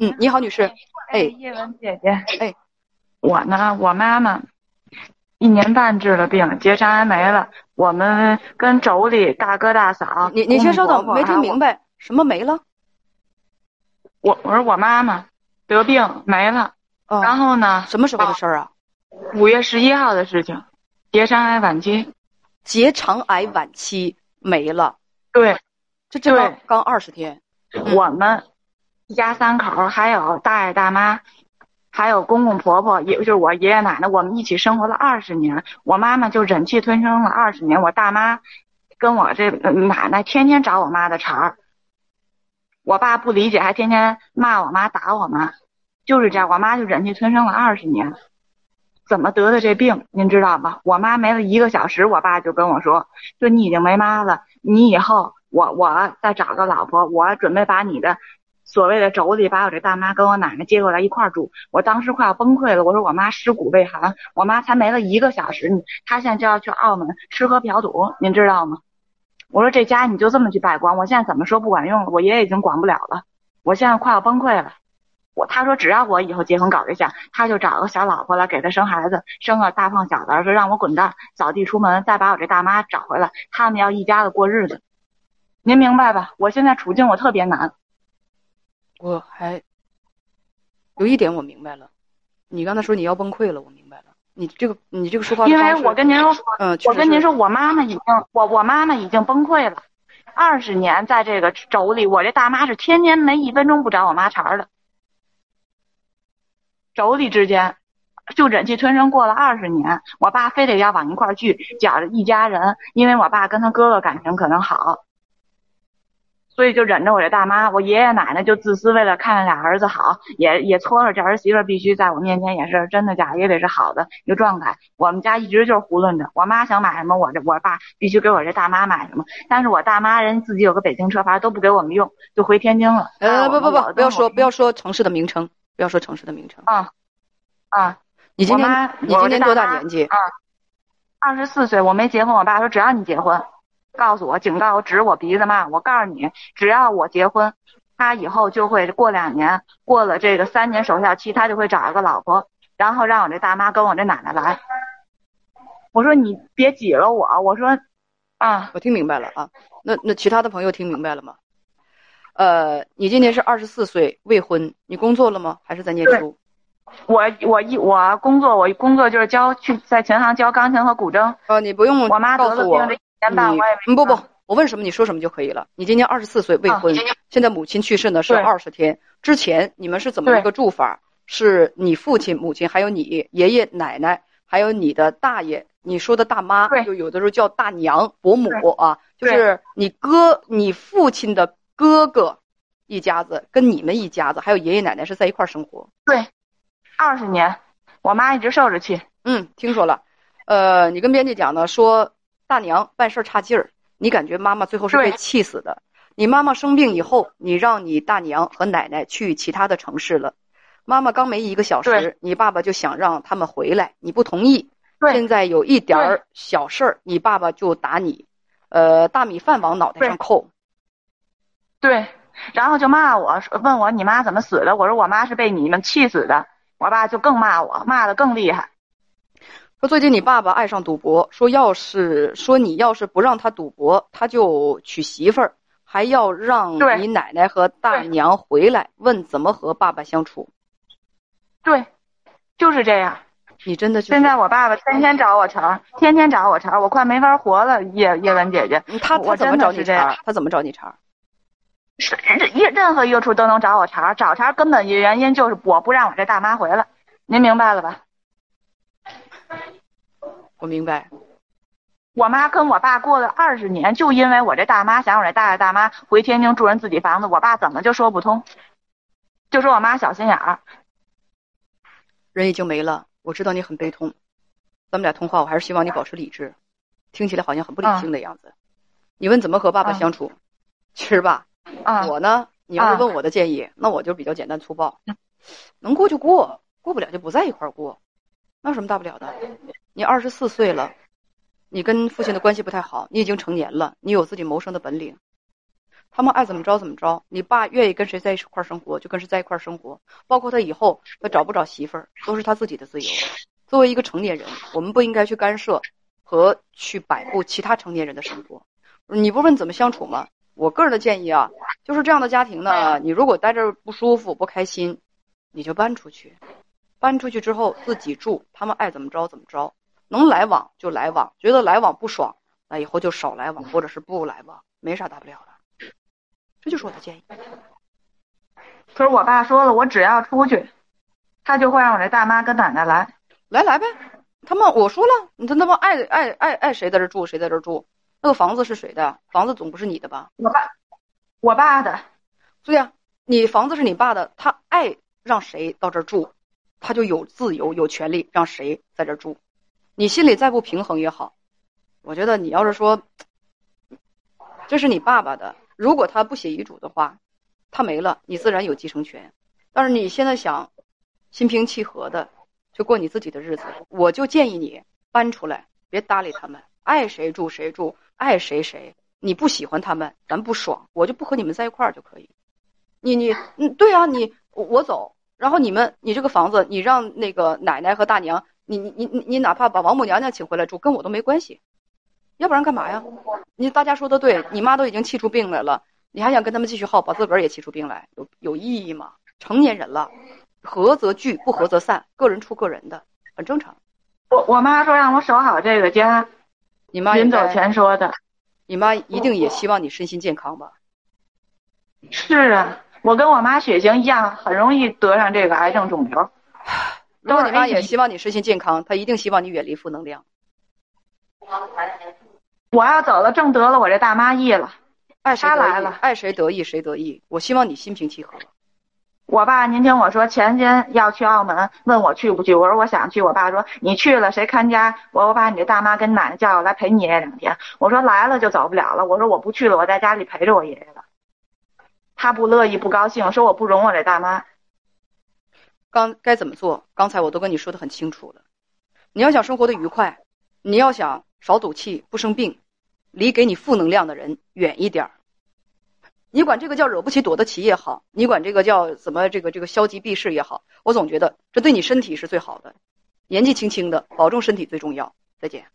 嗯，你好，女士。哎，叶文姐姐。哎，我呢，我妈妈一年半治了病，结肠癌没了。我们跟妯娌、大哥大嫂，你你先稍等，没听明白，什么没了？我我说我妈妈得病没了，然后呢？什么时候的事儿啊？五月十一号的事情，结肠癌晚期。结肠癌晚期没了。对，这这刚刚二十天。我们一家三口，还有大爷大妈，还有公公婆婆，也就是我爷爷奶奶，我们一起生活了二十年。我妈妈就忍气吞声了二十年。我大妈跟我这奶奶天天找我妈的茬儿。我爸不理解，还天天骂我妈打我妈，就是这样。我妈就忍气吞声了二十年。怎么得的这病？您知道吗？我妈没了一个小时，我爸就跟我说：“说你已经没妈了，你以后我我再找个老婆，我准备把你的所谓的妯娌，把我这大妈跟我奶奶接过来一块儿住。”我当时快要崩溃了，我说：“我妈尸骨未寒，我妈才没了一个小时，她现在就要去澳门吃喝嫖赌，您知道吗？”我说：“这家你就这么去败光，我现在怎么说不管用了？我爷爷已经管不了了，我现在快要崩溃了。”我他说只要我以后结婚搞对象，他就找个小老婆来给他生孩子，生个大胖小子，说让我滚蛋，扫地出门，再把我这大妈找回来，他们要一家子过日子。您明白吧？我现在处境我特别难。我还有一点我明白了，你刚才说你要崩溃了，我明白了。你这个你这个说话，因为我跟您说，嗯，我跟您说，我妈妈已经我我妈妈已经崩溃了，二十年在这个妯娌，我这大妈是天天没一分钟不找我妈茬的。妯娌之间就忍气吞声过了二十年，我爸非得要往一块儿聚，觉着一家人，因为我爸跟他哥哥感情可能好，所以就忍着我这大妈，我爷爷奶奶就自私，为了看着俩儿子好，也也搓着这儿媳妇必须在我面前也是真的假的，也得是好的一个状态。我们家一直就是胡论着，我妈想买什么，我这我爸必须给我这大妈买什么，但是我大妈人自己有个北京车牌都不给我们用，就回天津了。呃，不不不，不要说不要说城市的名称。不要说城市的名称啊啊！你今年你今年多大年纪？啊，二十四岁。我没结婚，我爸说只要你结婚，告诉我，警告我，指我鼻子骂我。告诉你，只要我结婚，他以后就会过两年，过了这个三年守孝期，他就会找一个老婆，然后让我这大妈跟我这奶奶来。我说你别挤了我，我说啊，我听明白了啊。那那其他的朋友听明白了吗？呃，你今年是二十四岁，未婚，你工作了吗？还是在念书？我我一我工作，我工作就是教去在琴行教钢琴和古筝。哦，你不用我妈告诉我，你不不，我问什么你说什么就可以了。你今年二十四岁，未婚，现在母亲去世呢是二十天之前，你们是怎么一个住法？是你父亲、母亲，还有你爷爷奶奶，还有你的大爷，你说的大妈，就有的时候叫大娘、伯母啊，就是你哥、你父亲的。哥哥一家子跟你们一家子，还有爷爷奶奶是在一块儿生活。对，二十年，我妈一直受着气。嗯，听说了。呃，你跟编辑讲呢，说大娘办事差劲儿，你感觉妈妈最后是被气死的。你妈妈生病以后，你让你大娘和奶奶去其他的城市了。妈妈刚没一个小时，你爸爸就想让他们回来，你不同意。现在有一点儿小事儿，你爸爸就打你，呃，大米饭往脑袋上扣。对，然后就骂我，问我你妈怎么死的？我说我妈是被你们气死的。我爸就更骂我，骂的更厉害。说最近你爸爸爱上赌博，说要是说你要是不让他赌博，他就娶媳妇儿，还要让你奶奶和大娘回来，问怎么和爸爸相处。对，就是这样。你真的现在我爸爸天天找我茬，天天找我茬，我快没法活了。叶叶文姐姐，他他怎么找你茬？他怎么找你茬？是任任何一个处都能找我茬，找茬根本原因就是我不让我这大妈回来，您明白了吧？我明白。我妈跟我爸过了二十年，就因为我这大妈想我这大爷大妈回天津住人自己房子，我爸怎么就说不通？就说我妈小心眼儿。人已经没了，我知道你很悲痛。咱们俩通话，我还是希望你保持理智。听起来好像很不理性的样子。你问怎么和爸爸相处？其实吧。啊，我呢？你要是问我的建议，那我就比较简单粗暴，能过就过，过不了就不在一块儿过，那有什么大不了的？你二十四岁了，你跟父亲的关系不太好，你已经成年了，你有自己谋生的本领。他们爱怎么着怎么着。你爸愿意跟谁在一块儿生活，就跟谁在一块儿生活。包括他以后他找不找媳妇儿，都是他自己的自由。作为一个成年人，我们不应该去干涉和去摆布其他成年人的生活。你不问怎么相处吗？我个人的建议啊，就是这样的家庭呢，你如果待着不舒服、不开心，你就搬出去。搬出去之后自己住，他们爱怎么着怎么着，能来往就来往，觉得来往不爽，那以后就少来往，或者是不来往，没啥大不了的。这就是我的建议。可是我爸说了，我只要出去，他就会让我这大妈跟奶奶来，来来呗。他们我说了，你他他妈爱爱爱爱谁在这住谁在这住，那个房子是谁的？房子总不是你的吧？我爸，我爸的。对呀，你房子是你爸的，他爱让谁到这住。他就有自由、有权利让谁在这住，你心里再不平衡也好，我觉得你要是说，这是你爸爸的，如果他不写遗嘱的话，他没了，你自然有继承权。但是你现在想心平气和的就过你自己的日子，我就建议你搬出来，别搭理他们，爱谁住谁住，爱谁谁。你不喜欢他们，咱不爽，我就不和你们在一块儿就可以。你你嗯，对啊，你我走。然后你们，你这个房子，你让那个奶奶和大娘，你你你你你哪怕把王母娘娘请回来住，跟我都没关系，要不然干嘛呀？你大家说的对，你妈都已经气出病来了，你还想跟他们继续耗，把自个儿也气出病来，有有意义吗？成年人了，合则聚，不合则散，个人出个人的，很正常。我我妈说让我守好这个家，你妈临走前说的，你妈一定也希望你身心健康吧？是啊。我跟我妈血型一样，很容易得上这个癌症肿瘤。如果你妈也希望你身心健康，她一定希望你远离负能量。我要走了，正得了我这大妈意了。爱谁来了，爱谁得意谁得意。我希望你心平气和。我爸，您听我说，前天要去澳门，问我去不去。我说我想去。我爸说你去了谁看家？我我把你这大妈跟奶奶叫过来陪你爷爷两天。我说来了就走不了了。我说我不去了，我在家里陪着我爷爷了。他不乐意，不高兴，说我不容我这大妈。刚该怎么做？刚才我都跟你说的很清楚了。你要想生活的愉快，你要想少赌气、不生病，离给你负能量的人远一点儿。你管这个叫惹不起躲得起也好，你管这个叫怎么这个这个消极避世也好，我总觉得这对你身体是最好的。年纪轻轻的，保重身体最重要。再见。